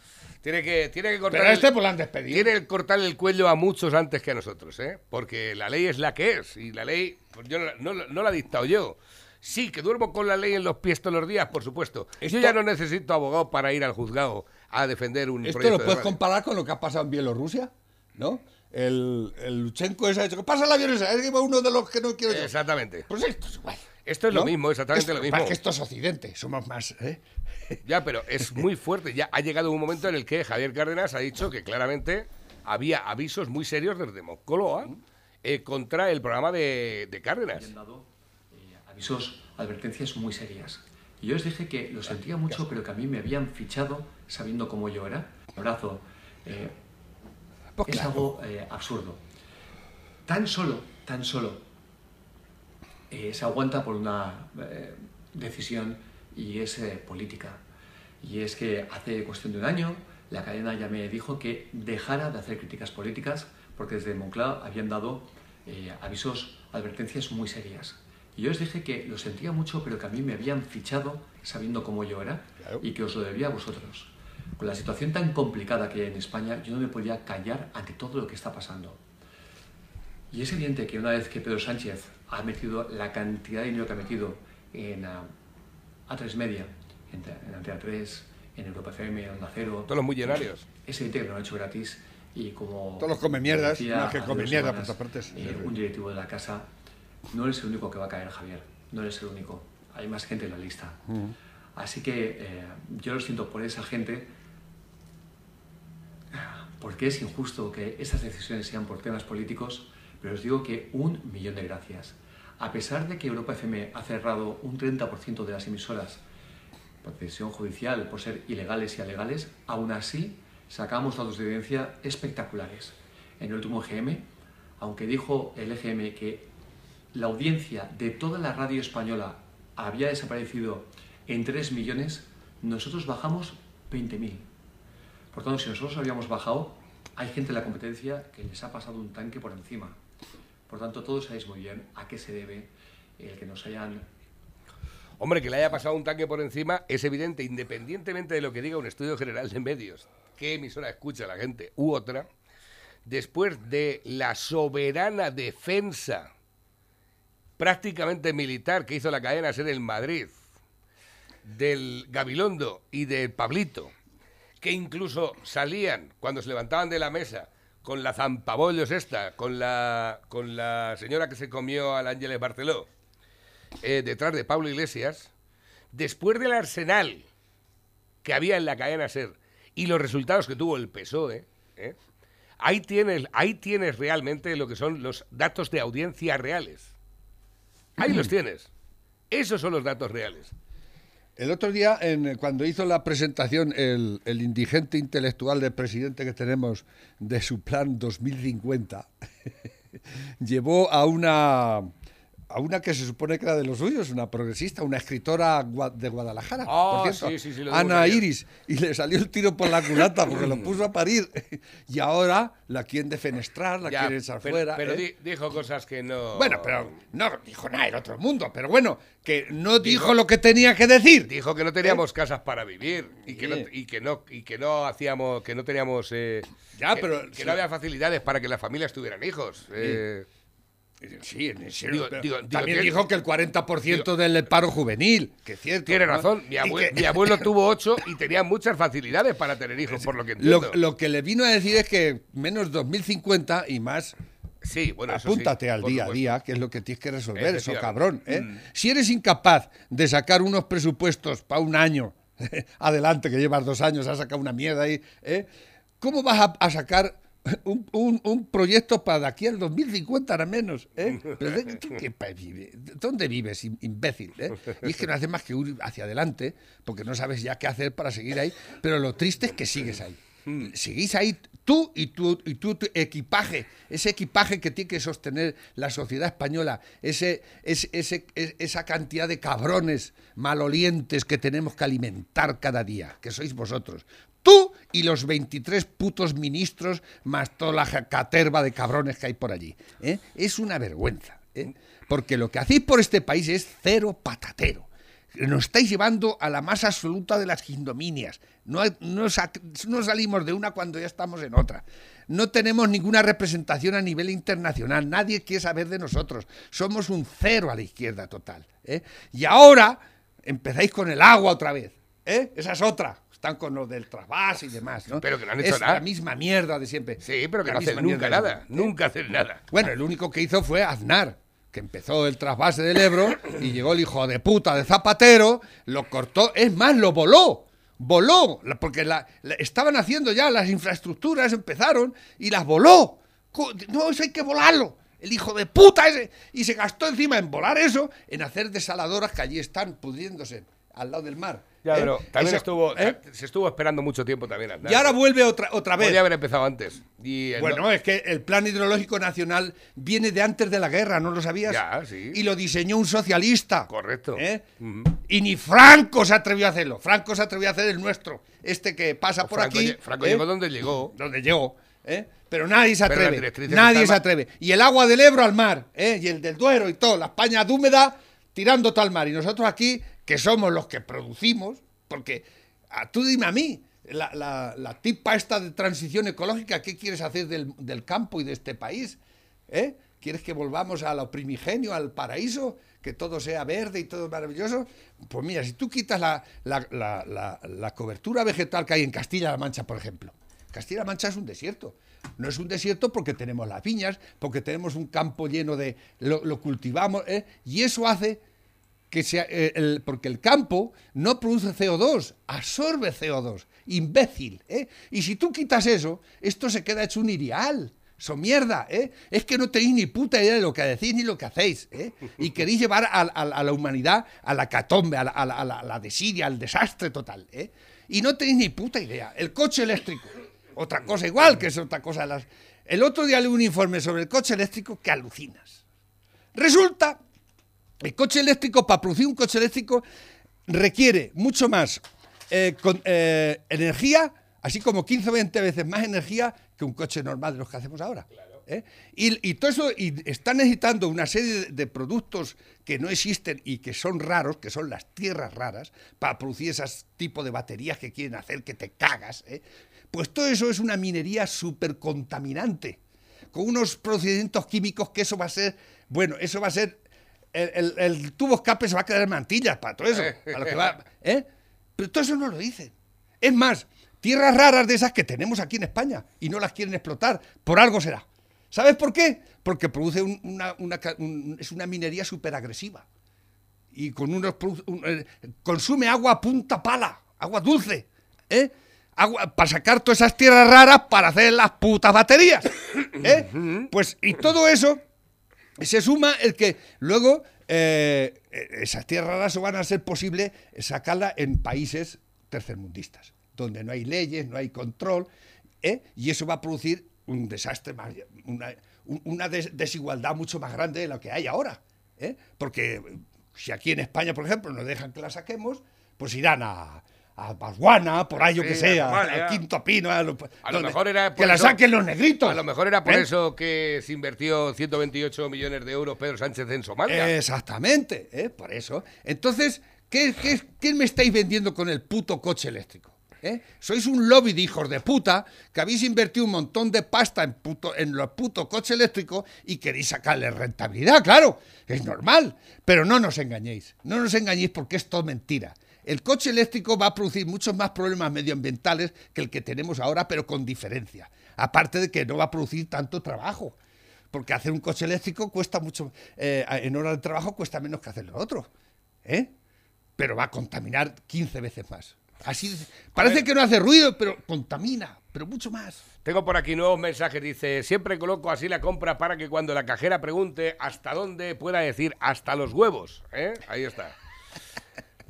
Tiene que, tiene que cortar. Pero a este el- pues han despedido. Tiene que cortarle el cuello a muchos antes que a nosotros, ¿eh? Porque la ley es la que es. Y la ley, pues yo no, no- no la he dictado yo. Sí, que duermo con la ley en los pies todos los días, por supuesto. Yo ya no necesito abogado para ir al juzgado a defender un Esto proyecto lo de puedes comparar con lo que ha pasado en Bielorrusia, ¿no? El, el Luchenko ese ha dicho, pasa el avión ese, es uno de los que no quiero yo. Exactamente. Pues esto es igual. Esto es lo mismo, exactamente Esto- lo mismo. pasa que esto es Occidente, somos más, ¿eh? Ya, pero es muy fuerte. Ya ha llegado un momento en el que Javier Cárdenas ha dicho que claramente había avisos muy serios desde Moncloa eh, contra el programa de, de Cárdenas. habían dado eh, avisos, advertencias muy serias. Y yo les dije que lo sentía mucho, pero que a mí me habían fichado sabiendo cómo yo era. Un abrazo. eh, Pues es algo eh, absurdo. Tan solo, tan solo eh, se aguanta por una decisión y es política. Y es que hace cuestión de un año la cadena ya me dijo que dejara de hacer críticas políticas porque desde Moncloa habían dado avisos, advertencias muy serias. Y yo les dije que lo sentía mucho, pero que a mí me habían fichado sabiendo cómo yo era Claro. y que os lo debía a vosotros. Con la situación tan complicada que hay en España, yo no me podía callar ante todo lo que está pasando. Y es evidente que una vez que Pedro Sánchez ha metido la cantidad de dinero que ha metido en ah, A3 Media, en, en Antena 3, en Europa FM, en Onda Cero, Todos los millonarios. es evidente que lo han hecho gratis y como... Todos los come mierdas, no, que come mierda por todas partes. eh, un directivo de la casa, no eres el único que va a caer, Javier. No eres el único. Hay más gente en la lista. Así que eh, yo lo siento por esa gente, porque es injusto que esas decisiones sean por temas políticos, pero os digo que un millón de gracias. A pesar de que Europa FM ha cerrado un 30% de las emisoras por decisión judicial, por ser ilegales y alegales, aún así sacamos datos de evidencia espectaculares. En el último EGM, aunque dijo el EGM que la audiencia de toda la radio española había desaparecido en 3 millones, nosotros bajamos 20.000. Por tanto, si nosotros habíamos bajado, hay gente en la competencia que les ha pasado un tanque por encima. Por tanto, todos sabéis muy bien a qué se debe el que nos hayan Hombre, que le haya pasado un tanque por encima es evidente, independientemente de lo que diga un estudio general de medios, qué emisora escucha la gente u otra, después de la soberana defensa prácticamente militar que hizo la cadena ser en Madrid, del Gabilondo y del Pablito, que incluso salían cuando se levantaban de la mesa con la zampabollos esta, con la, con la señora que se comió al Ángeles Barceló, eh, detrás de Pablo Iglesias, después del arsenal que había en la cadena SER y los resultados que tuvo el PSOE, ¿eh? ahí, tienes, ahí tienes realmente lo que son los datos de audiencia reales. Ahí los tienes. Esos son los datos reales. El otro día, en, cuando hizo la presentación el, el indigente intelectual del presidente que tenemos de su plan 2050, llevó a una, a una que se supone que era de los suyos, una progresista, una escritora de Guadalajara, Ah, por cierto, sí, sí, sí, Ana. Iris, y le salió el tiro por la culata porque lo puso a parir. Y ahora la quieren defenestrar, la Ya, quieren echar pero, fuera. pero ¿eh? di- dijo cosas que no. Bueno, pero no dijo nada del otro mundo, pero bueno, que no dijo, lo que tenía que decir. Dijo que no teníamos casas para vivir y que, no, y que no y que no hacíamos que no teníamos eh, Ya, que, pero que sí. no había facilidades para que las familias tuvieran hijos. Sí, en. Digo- digo- digo, también dijo que el 40% del paro juvenil, que cierto. tiene ¿no? razón. Mi, Y abue- que- mi abuelo tuvo ocho y tenía muchas facilidades para tener hijos, por lo que entiendo. Lo, lo que le vino a decir es que menos 2050 y más. sí, bueno, sí, Apúntate al día a día, que es lo que tienes que resolver, eso cabrón. ¿eh? Mm. Si eres incapaz de sacar unos presupuestos para un año, adelante, que llevas dos años, has sacado una mierda ahí, ¿eh? ¿cómo vas a, a sacar un, un- un proyecto para de aquí al 2050 al menos? ¿eh? Pero ¿de- ¿tú qué país vives? ¿Dónde vives, im- imbécil? eh? Y es que no haces más que ir hacia adelante, porque no sabes ya qué hacer para seguir ahí, pero lo triste es que sigues ahí. Seguís ahí tú y tu, y tu, tu equipaje, ese equipaje que tiene que sostener la sociedad española, ese, ese, ese- es- esa cantidad de cabrones malolientes que tenemos que alimentar cada día, que sois vosotros. Tú y los 23 putos ministros, más toda la caterva de cabrones que hay por allí. ¿eh? Es una vergüenza. ¿eh? Porque lo que hacéis por este país es cero patatero. Nos estáis llevando a la más absoluta de las ignominias. No salimos de una cuando ya estamos en otra. No tenemos ninguna representación a nivel internacional. Nadie quiere saber de nosotros. Somos un cero a la izquierda total. ¿eh? Y ahora empezáis con el agua otra vez. ¿eh? Esa es otra. Están con lo del trasvase y demás. ¿no? Pero que no han hecho es nada. la misma mierda de siempre. Sí, pero que La no hacen nunca nada. Nunca hacen nada. Bueno, el único que hizo fue Aznar, que empezó el trasvase del Ebro y llegó el hijo de puta de Zapatero, lo cortó, es más, lo voló. Voló, porque la- la- estaban haciendo ya las infraestructuras, empezaron y las voló. No, eso hay que volarlo. El hijo de puta ese. Y se gastó encima en volar eso, en hacer desaladoras que allí están pudriéndose al lado del mar. Ya, ¿eh? pero también Eso- estuvo, ¿eh? se estuvo esperando mucho tiempo también. Y ahora vuelve otra, otra vez. Podría haber empezado antes. Y el Bueno, no- es que el Plan Hidrológico Nacional viene de antes de la guerra, ¿no lo sabías? Ya, sí. Y lo diseñó un socialista. Correcto. ¿eh? Y ni Franco se atrevió a hacerlo. Franco se atrevió a hacer el nuestro. Este que pasa por Franco aquí. Franco ¿eh? llegó donde llegó. Donde llegó. ¿eh? Pero nadie se atreve. Nadie se atreve. Y el agua del Ebro al mar. ¿eh? Y el del Duero y todo. La España húmeda tirando todo al mar. Y nosotros aquí, que somos los que producimos, porque a, tú dime a mí, la, tipa esta de transición ecológica, ¿qué quieres hacer del, campo y de este país? ¿Eh? ¿Quieres que volvamos a lo primigenio, al paraíso? ¿Que todo sea verde y todo maravilloso? Pues mira, si tú quitas la- la cobertura vegetal que hay en Castilla-La Mancha, por ejemplo. Castilla-La Mancha es un desierto. No es un desierto porque tenemos las viñas, porque tenemos un campo lleno de... lo, cultivamos, ¿eh? y eso hace que sea, eh, el- porque el campo no produce CO2, absorbe CO2, imbécil. ¿eh? Y si tú quitas eso, esto se queda hecho un irial. Son mierda, ¿eh? Es que no tenéis ni puta idea de lo que decís ni lo que hacéis, ¿eh? Y queréis llevar a, la humanidad a la catombe, a la, la- la desidia, al desastre total, ¿eh? Y no tenéis ni puta idea. El coche eléctrico, otra cosa igual, que es otra cosa. Las... El otro día leí un informe sobre el coche eléctrico que alucinas. Resulta el coche eléctrico, para producir un coche eléctrico, requiere mucho más eh, con- eh, energía, así como 15 o 20 veces más energía que un coche normal de los que hacemos ahora. ¿eh? Y, y todo eso, y está necesitando una serie de, de productos que no existen y que son raros, que son las tierras raras, para producir esos tipos de baterías que quieren hacer que te cagas. Pues todo eso es una minería súper contaminante con unos procedimientos químicos que eso va a ser, bueno, eso va a ser, el, el- el tubo escape se va a quedar en mantillas para todo eso, a lo que va, ¿eh? Pero todo eso no lo dicen. Es más, tierras raras de esas que tenemos aquí en España y no las quieren explotar, por algo será. ¿Sabes por qué? Porque produce un- una, es una minería súper agresiva y con unos eh, consume agua punta pala, agua dulce, ¿eh? Agua, para sacar todas esas tierras raras para hacer las putas baterías, ¿eh? Pues y todo eso se suma el que luego eh, eh, esas tierras raras van a ser posible sacarlas en países tercermundistas, donde no hay leyes, no hay control, ¿eh? y eso va a producir un desastre, más, una, un- una des- desigualdad mucho más grande de lo que hay ahora. ¿eh? Porque si aquí en España, por ejemplo, nos dejan que la saquemos, pues irán a, a Pasguana, por ahí yo que Sí, sé, a a- Somalia. al Quinto Pino, a lo, A lo mejor era que por la eso- saquen los negritos. A lo mejor era por ¿eh? eso que se invirtió 128 millones de euros Pedro Sánchez en Somalia. Exactamente, ¿eh? por eso. Entonces, ¿qué, qué, qué me estáis vendiendo con el puto coche eléctrico? ¿Eh? Sois un lobby de hijos de puta que habéis invertido un montón de pasta en, puto, en los putos coches eléctricos y queréis sacarle rentabilidad, claro, es normal. Pero no nos engañéis, no nos engañéis porque es todo mentira. El coche eléctrico va a producir muchos más problemas medioambientales que el que tenemos ahora, pero con diferencia. Aparte de que no va a producir tanto trabajo. Porque hacer un coche eléctrico cuesta mucho, eh, en horas de trabajo cuesta menos que hacer lo otro. ¿eh? Pero va a contaminar 15 veces más. Así parece que no hace ruido, pero contamina, pero mucho más. Tengo por aquí nuevos mensajes. Dice, siempre coloco así la compra para que cuando la cajera pregunte hasta dónde pueda decir hasta los huevos. ¿eh? Ahí está.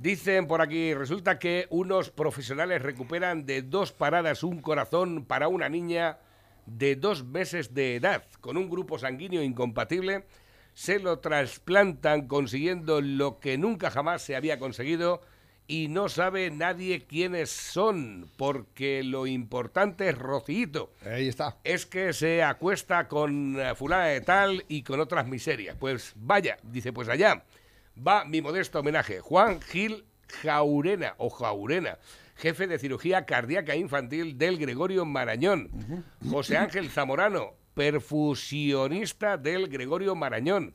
Dicen por aquí, resulta que unos profesionales recuperan de dos paradas un corazón para una niña de dos meses de edad con un grupo sanguíneo incompatible. Se lo trasplantan consiguiendo lo que nunca jamás se había conseguido y no sabe nadie quiénes son, porque lo importante es Rocito. Ahí está. Es que se acuesta con eh, fulana de tal y con otras miserias. Pues vaya, dice, pues allá va mi modesto homenaje. Juan Gil Jaurena, o Jaurena, jefe de cirugía cardíaca infantil del Gregorio Marañón. José Ángel Zamorano, perfusionista del Gregorio Marañón.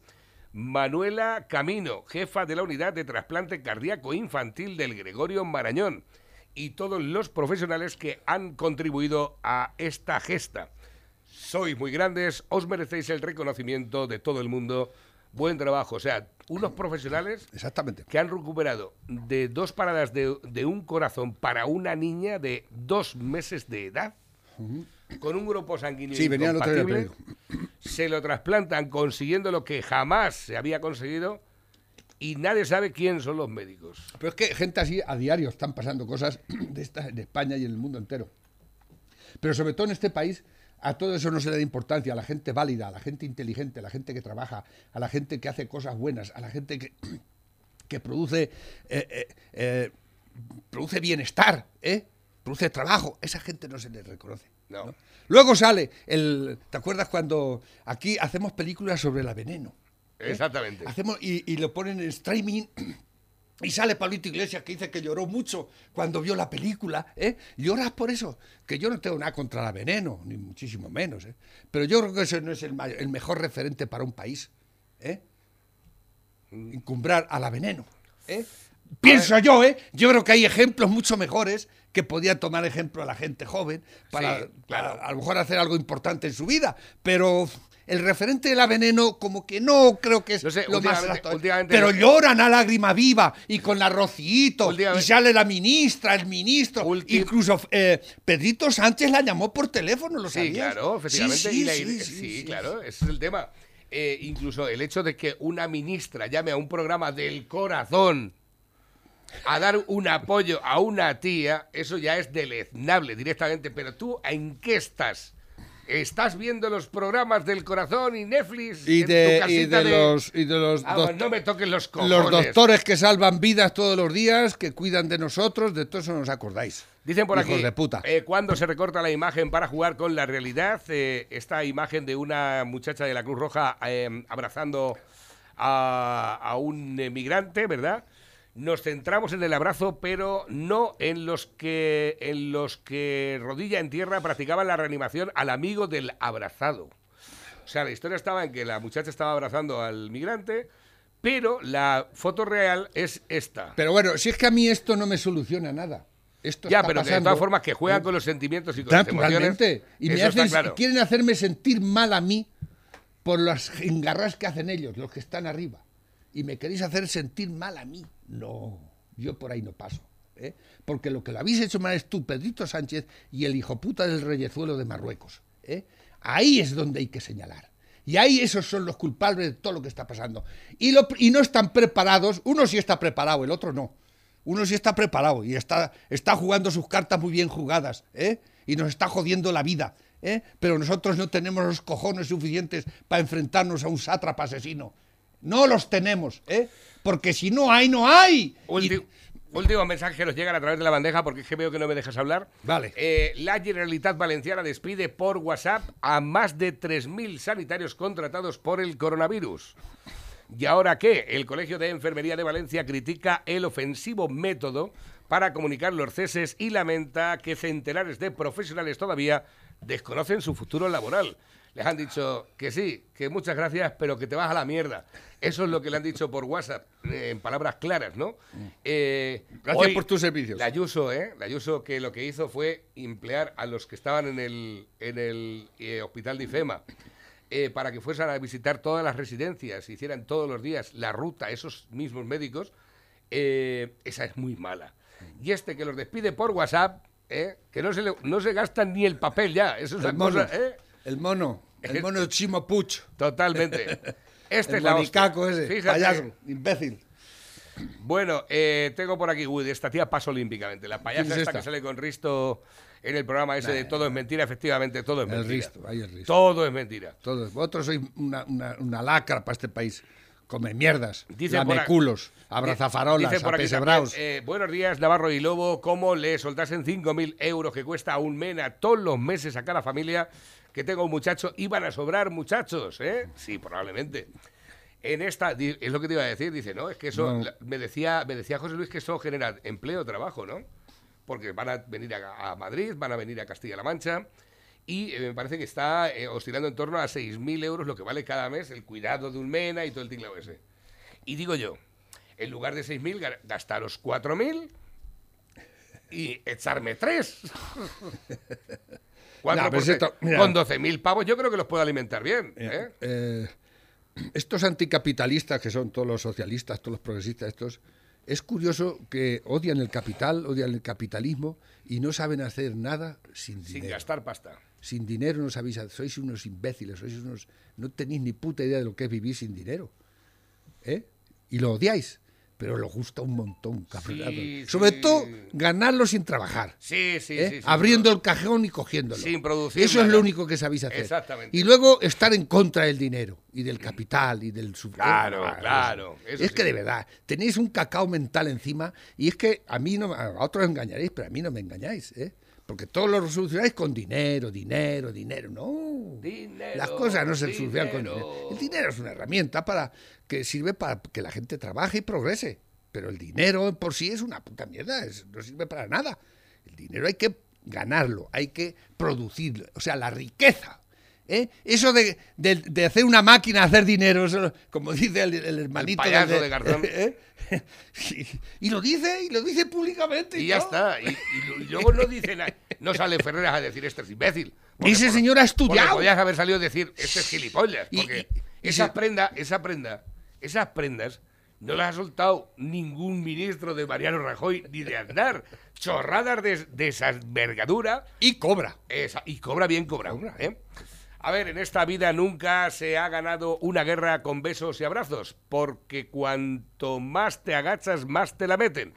Manuela Camino, jefa de la unidad de trasplante cardíaco infantil del Gregorio Marañón. Y todos los profesionales que han contribuido a esta gesta. Sois muy grandes, os merecéis el reconocimiento de todo el mundo. Buen trabajo. O sea, unos profesionales Exactamente. que han recuperado de dos paradas de, de un corazón para una niña de dos meses de edad, con un grupo sanguíneo Sí, incompatible, se lo trasplantan consiguiendo lo que jamás se había conseguido y nadie sabe quién son los médicos. Pero es que gente así a diario están pasando cosas de estas en España y en el mundo entero. Pero sobre todo en este país, a todo eso no se le da importancia, a la gente válida, a la gente inteligente, a la gente que trabaja, a la gente que hace cosas buenas, a la gente que, que produce, eh, eh, eh, produce bienestar, ¿eh? produce trabajo. Esa gente no se le reconoce. No. ¿no? Luego sale el. ¿Te acuerdas cuando aquí hacemos películas sobre la veneno? ¿eh? Exactamente. Hacemos, y, y lo ponen en streaming. Y sale Pablito Iglesias que dice que lloró mucho cuando vio la película. ¿eh? Lloras por eso. Que yo no tengo nada contra la veneno, ni muchísimo menos. ¿eh? Pero yo creo que ese no es el, mejor referente para un país. ¿eh? Encumbrar a la veneno. ¿eh? Pienso yo, ¿eh? Yo creo que hay ejemplos mucho mejores que podía tomar ejemplo a la gente joven para, Sí, claro. para a lo mejor hacer algo importante en su vida. Pero el referente de la veneno, como que no creo que es No sé, lo más Pero lloran a lágrima viva y con la rocito. Y sale la ministra, el ministro. Incluso eh, Pedrito Sánchez la llamó por teléfono, ¿lo Sí, sabías? claro, efectivamente. Sí, y la- sí, sí, sí, sí, claro, ese es el tema. Eh, incluso el hecho de que una ministra llame a un programa del corazón a dar un apoyo a una tía, eso ya es deleznable directamente. Pero tú, ¿en qué estás? ¿Estás viendo los programas del corazón y Netflix? Y en de, tu y casita de los, y de los, Ah, no me toques los cojones. los doctores que salvan vidas todos los días, que cuidan de nosotros, de todo eso no os acordáis. Dicen por Hijos aquí, de puta. eh, cuando se recorta la imagen para jugar con la realidad, eh, esta imagen de una muchacha de la Cruz Roja eh, abrazando a, a un migrante, ¿verdad? Nos centramos en el abrazo, pero no en los que en los que rodilla en tierra practicaban la reanimación al amigo del abrazado. O sea, la historia estaba en que la muchacha estaba abrazando al migrante, pero la foto real es esta. Pero bueno, si es que a mí esto no me soluciona nada. Esto ya, está pero de todas formas que juegan ¿eh? con los sentimientos y con las emociones. Y me hacen, claro. quieren hacerme sentir mal a mí por las engarras que hacen ellos, los que están arriba. Y me queréis hacer sentir mal a mí. No, yo por ahí no paso. ¿eh? Porque lo que lo habéis hecho mal es tú, Pedrito Sánchez, y el hijo puta del reyezuelo de Marruecos. ¿eh? Ahí es donde hay que señalar. Y ahí esos son los culpables de todo lo que está pasando. Y, no están preparados, uno sí está preparado, el otro no. Uno sí está preparado y está, está jugando sus cartas muy bien jugadas, ¿eh? Y nos está jodiendo la vida, ¿eh? Pero nosotros no tenemos los cojones suficientes para enfrentarnos a un sátrapa asesino, No los tenemos, ¿eh? Porque si no hay, no hay. Últimos mensajes que nos llegan a través de la bandeja, porque es que veo que no me dejas hablar. Vale. Eh, la Generalitat Valenciana despide por WhatsApp a más de 3.000 sanitarios contratados por el coronavirus. ¿Y ahora qué? El Colegio de Enfermería de Valencia critica el ofensivo método para comunicar los ceses y lamenta que centenares de profesionales todavía desconocen su futuro laboral. Les han dicho que sí, que muchas gracias, pero que te vas a la mierda. Eso es lo que le han dicho por WhatsApp, eh, en palabras claras, ¿no? Eh, Gracias por tus servicios. La Ayuso, ¿eh? La Ayuso que lo que hizo fue emplear a los que estaban en el, en el eh, hospital de IFEMA eh, para que fueran a visitar todas las residencias, hicieran todos los días la ruta, esos mismos médicos, eh, esa es muy mala. Y este que los despide por WhatsApp, ¿eh? que no se, le- no se gastan ni el papel ya, eso es una cosa, ¿eh? El mono, el mono Chimo Puch. Totalmente. Este el es la hostia. ese, Fíjate. payaso, imbécil. Bueno, eh, tengo por aquí, uy, esta tía pasa olímpicamente. La payasa ¿Quién es esta, esta? que sale con Risto en el programa ese de Todo es mentira, efectivamente, todo es El mentira. Risto, ahí el Risto. Todo es mentira. Todos, vosotros sois una, una, una lacra para este país. Come mierdas, Dice lameculos, abrazafarolas, apesebraos. eh, buenos días, Navarro y Lobo. ¿Cómo le soltasen 5.000 euros que cuesta un mena todos los meses a cada familia que tenga un muchacho? ¿Iban a sobrar muchachos? ¿eh? Sí, probablemente. En esta, es lo que te iba a decir, dice, no, es que eso, No. me, decía, me decía José Luis que eso genera empleo, trabajo, ¿no? Porque van a venir a, a Madrid, van a venir a Castilla-La Mancha y eh, me parece que está eh, oscilando en torno a 6.000 euros lo que vale cada mes el cuidado de un mena y todo el tinglado ese. Y digo yo, en lugar de 6.000, ga- gastaros 4.000 y echarme 3. Pero es esto, mira. con 12.000 pavos yo creo que los puedo alimentar bien. ¿eh? Eh, estos anticapitalistas que son todos los socialistas, todos los progresistas, estos, es curioso que odian el capital, odian el capitalismo y no saben hacer nada sin Sin dinero. gastar pasta. Sin dinero no sabéis, sois unos imbéciles, sois unos, no tenéis ni puta idea de lo que es vivir sin dinero. ¿Eh? Y lo odiáis, pero os gusta un montón. Sí, Sobre sí. todo, ganarlo sin trabajar. Sí, sí, ¿eh? sí. Abriendo el cajón y cogiéndolo. Sin producir Eso es lo único que sabéis hacer. Exactamente. Y luego estar en contra del dinero y del capital y del sub- Claro, Ah, claro, Es, eso es sí. que de verdad, tenéis un cacao mental encima y es que a mí no, a otros engañaréis, pero a mí no me engañáis, ¿eh? Porque todos lo solucionáis con dinero, dinero, dinero. No. Dinero, Las cosas no se solucionan con dinero. dinero. El dinero es una herramienta para que sirve para que la gente trabaje y progrese. Pero el dinero por sí es una puta mierda, es- no sirve para nada. El dinero hay que ganarlo, hay que producirlo. O sea, la riqueza. ¿Eh? Eso de, de- de hacer una máquina, hacer dinero, eso, como dice el, el hermanito payaso de, de Garzón. ¿eh? y, y lo dice, y lo dice públicamente. Y ya todo. está. Y, y luego no dice nada. No sale Ferreras a decir este es imbécil. Ese señor ha estudiado. Porque podías haber salido a decir este es gilipollas. Porque esa prenda, esa prenda, esas prendas no las ha soltado ningún ministro de Mariano Rajoy ni de Aznar. Chorradas de, esa envergadura. Y cobra. Esa- y cobra bien cobrado. ¿eh? A ver, en esta vida nunca se ha ganado una guerra con besos y abrazos, porque cuanto más te agachas, más te la meten.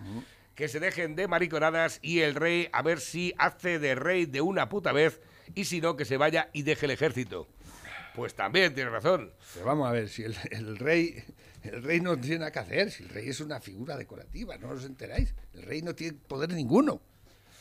Que se dejen de mariconadas y el rey a ver si hace de rey de una puta vez y si no, que se vaya y deje el ejército. Pues también, tienes razón. Pero vamos a ver, si el, el rey el rey no tiene nada que hacer, si el rey es una figura decorativa, no os enteráis. El rey no tiene poder ninguno.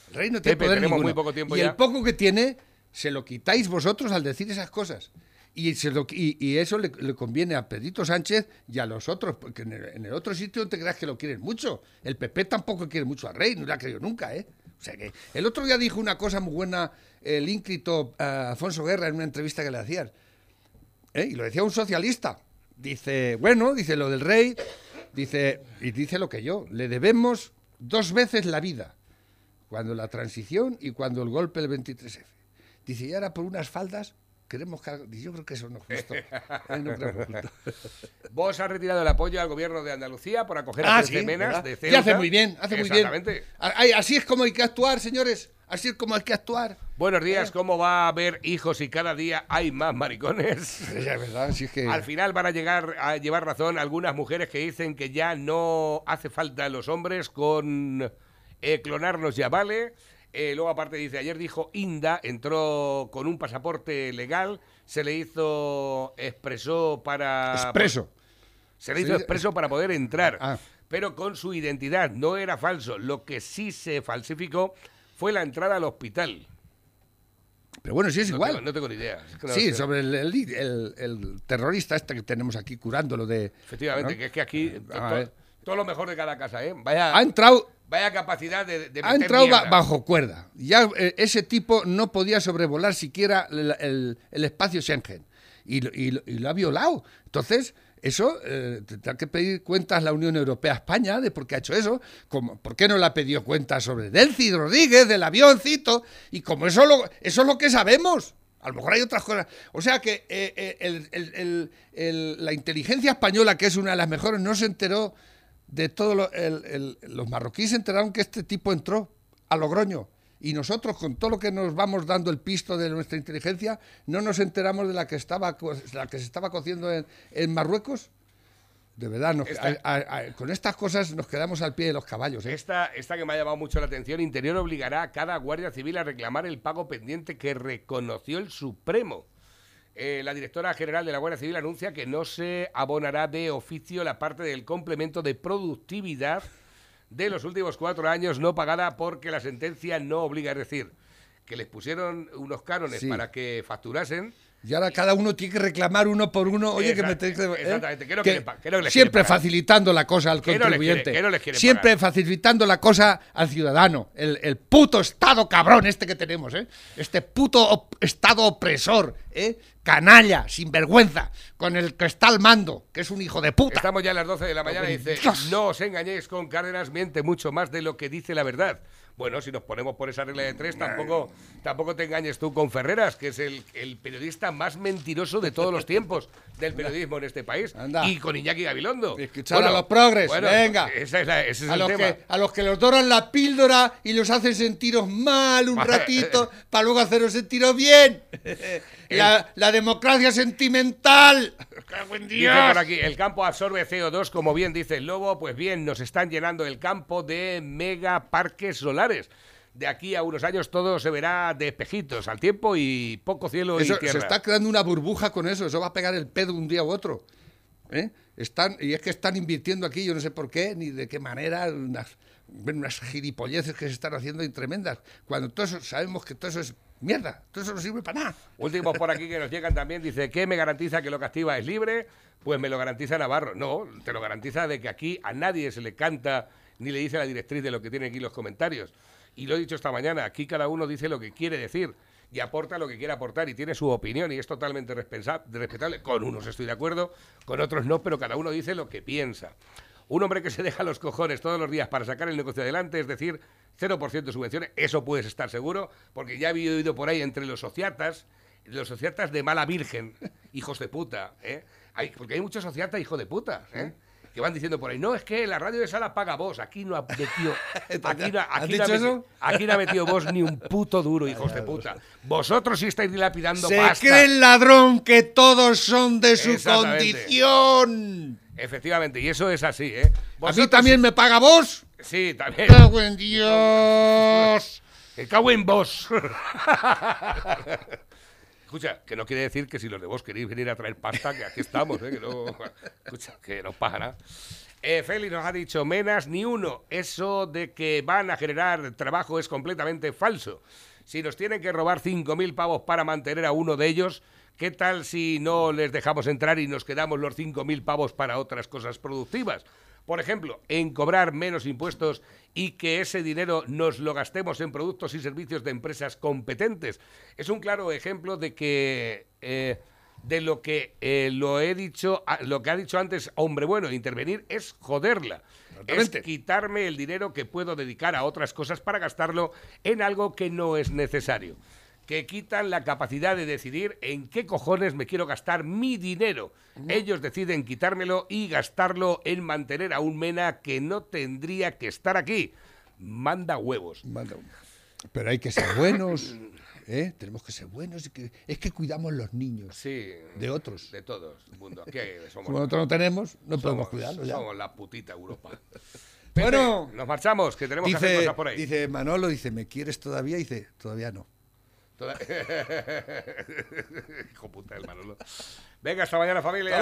El rey no tiene Pepe, poder tenemos ninguno. muy poco tiempo y ya. el poco que tiene se lo quitáis vosotros al decir esas cosas. Y, se lo- y- eso le, conviene a Pedrito Sánchez y a los otros, porque en el, otro sitio no te creas que lo quieren mucho. El PP tampoco quiere mucho al rey, no lo ha creído nunca, ¿eh? O sea que el otro día dijo una cosa muy buena el ínclito eh, Alfonso Guerra en una entrevista que le hacían. ¿eh? Y lo decía un socialista. Dice, bueno, dice lo del rey, dice, y dice lo que yo, le debemos dos veces la vida, cuando la transición y cuando el golpe del 23F. Dice, y ahora por unas faldas queremos que... haga-". Dice, Yo creo que eso no es justo. No creo que es justo. Vos has retirado el apoyo al gobierno de Andalucía por acoger a Ah, sí, menas de Y Ceuta. hace muy bien, hace muy bien. Exactamente. A- ay, Así es como hay que actuar, señores. Así es como hay que actuar. Buenos días, ¿cómo va a haber hijos y cada día hay más maricones? Es verdad, sí es que... Al final van a llegar a llevar razón algunas mujeres que dicen que ya no hace falta los hombres con eh, clonarnos ya vale. Eh, luego aparte dice, ayer dijo Inda, entró con un pasaporte legal, se le hizo expreso para... Expreso. Se le hizo sí. expreso para poder entrar, Ah. pero con su identidad. No era falso. Lo que sí se falsificó fue la entrada al hospital. Pero bueno, sí es No igual. tengo- no tengo ni idea. Sí, sobre el, el- el- el terrorista este que tenemos aquí curándolo de... Efectivamente, ¿no? que es que aquí to- A to- ver. todo lo mejor de cada casa, ¿eh? Vaya, Ha entrado, vaya capacidad de, de ha meter entrado ba- mierda. bajo cuerda. Ya eh, ese tipo no podía sobrevolar siquiera el, el- el espacio Schengen. Y, lo- y lo- y lo ha violado. Entonces, eso eh, tendrá que pedir cuentas la Unión Europea a España de por qué ha hecho eso. Como, ¿Por qué no le ha pedido cuentas sobre Delcy Rodríguez, del avioncito? Y como eso, lo, eso es lo que sabemos. A lo mejor hay otras cosas. O sea que eh, el- el- el- el- la inteligencia española, que es una de las mejores, no se enteró de todo lo, los marroquíes se enteraron que este tipo entró a Logroño y nosotros con todo lo que nos vamos dando el pisto de nuestra inteligencia no nos enteramos de la que estaba la que se estaba cociendo en, en Marruecos de verdad nos- Esta- a- a- a- con estas cosas nos quedamos al pie de los caballos ¿eh? Esta, esta que me ha llamado mucho la atención, Interior obligará a cada guardia civil a reclamar el pago pendiente que reconoció el Supremo. Eh, la directora general de la Guardia Civil anuncia que no se abonará de oficio la parte del complemento de productividad de los últimos cuatro años no pagada porque la sentencia no obliga. Es decir, que les pusieron unos cánones Sí. para que facturasen. Y ahora cada uno tiene que reclamar uno por uno oye que me tenéis que- ¿eh? exactamente, ¿qué es lo Que qué siempre pagar? facilitando la cosa al ¿Qué no les quiere- contribuyente no les quiere siempre pagar? facilitando la cosa al ciudadano el, el puto estado cabrón este que tenemos ¿eh? este puto op- estado opresor ¿eh? canalla sinvergüenza con el que está al mando que es un hijo de puta Estamos ya a las 12 de la mañana y dice, Dios. no os engañéis con Cárdenas, miente mucho más de lo que dice la verdad. Bueno, si nos ponemos por esa regla de tres, tampoco, tampoco te engañes tú con Ferreras, que es el, el periodista más mentiroso de todos los tiempos del periodismo en este país. Anda. Y con Iñaki Gabilondo. Escuchar a los progres, venga. esa es la- ese es a el los, tema. que, a los que los doran la píldora y los hacen sentiros mal un ratito para luego haceros sentiros bien. La, la democracia sentimental. ¡Cago en Dice por aquí, el campo absorbe CO2, como bien dice el lobo, pues bien, nos están llenando el campo de mega parques De aquí a unos años todo se verá de espejitos, al tiempo y poco cielo Eso, y tierra. se está creando una burbuja con eso, eso va a pegar el pedo un día u otro. ¿eh? Están, y es que están invirtiendo aquí, yo no sé por qué, ni de qué manera, unas, unas gilipolleces que se están haciendo y tremendas. Cuando todo eso, sabemos que todo eso es mierda, todo eso no sirve para nada. Últimos por aquí que nos llegan también, dice, ¿qué me garantiza que lo que activa es libre? Pues me lo garantiza Navarro. No, te lo garantiza de que aquí a nadie se le canta ni le dice la directriz de lo que tienen aquí los comentarios. Y lo he dicho esta mañana, aquí cada uno dice lo que quiere decir y aporta lo que quiere aportar y tiene su opinión y es totalmente respetable. Con unos estoy de acuerdo, con otros no, pero cada uno dice lo que piensa. Un hombre que se deja los cojones todos los días para sacar el negocio adelante, es decir, 0% de subvenciones, eso puedes estar seguro, porque ya había oído por ahí entre los sociatas, los sociatas de mala virgen, hijos de puta, ¿eh? Porque hay muchos sociatas hijos de puta, ¿eh? Que van diciendo por ahí, no, es que la radio de sala paga vos, aquí no ha metido, aquí no, ¿Has aquí no ha metido, aquí no ha metido vos ni un puto duro, hijos de puta. Vosotros sí estáis dilapidando Se pasta. cree el ladrón que todos son de su condición. Efectivamente, y eso es así, ¿eh? ¿A mí también me paga vos? Sí, también. ¡Cago en Dios! Cago en vos. Escucha, que no quiere decir que si los de vos queréis venir a traer pasta, que aquí estamos, ¿eh? que no, escucha, que no pasa. Eh, Félix nos ha dicho, menas ni uno. Eso de que van a generar trabajo es completamente falso. Si nos tienen que robar 5.000 pavos para mantener a uno de ellos, ¿qué tal si no les dejamos entrar y nos quedamos los 5.000 pavos para otras cosas productivas? Por ejemplo, en cobrar menos impuestos y que ese dinero nos lo gastemos en productos y servicios de empresas competentes. Es un claro ejemplo de que eh, de lo que eh, lo he dicho, lo que ha dicho antes, hombre bueno, intervenir es joderla. Es quitarme el dinero que puedo dedicar a otras cosas para gastarlo en algo que no es necesario. Que quitan la capacidad de decidir en qué cojones me quiero gastar mi dinero. Ellos deciden quitármelo y gastarlo en mantener a un mena que no tendría que estar aquí. Manda huevos. Manda Pero hay que ser buenos, ¿eh? Tenemos que ser buenos. y que- es que cuidamos los niños Sí. de otros. De todos. el mundo. Aquí somos, Como nosotros no tenemos, no podemos cuidarlos ya. Somos la putita Europa. Bueno. Pepe, nos marchamos, que tenemos que hacer cosas por ahí. dice Manolo, dice, ¿me quieres todavía? Dice, todavía no. Hijo puta el Manolo. Venga, hasta mañana, familia.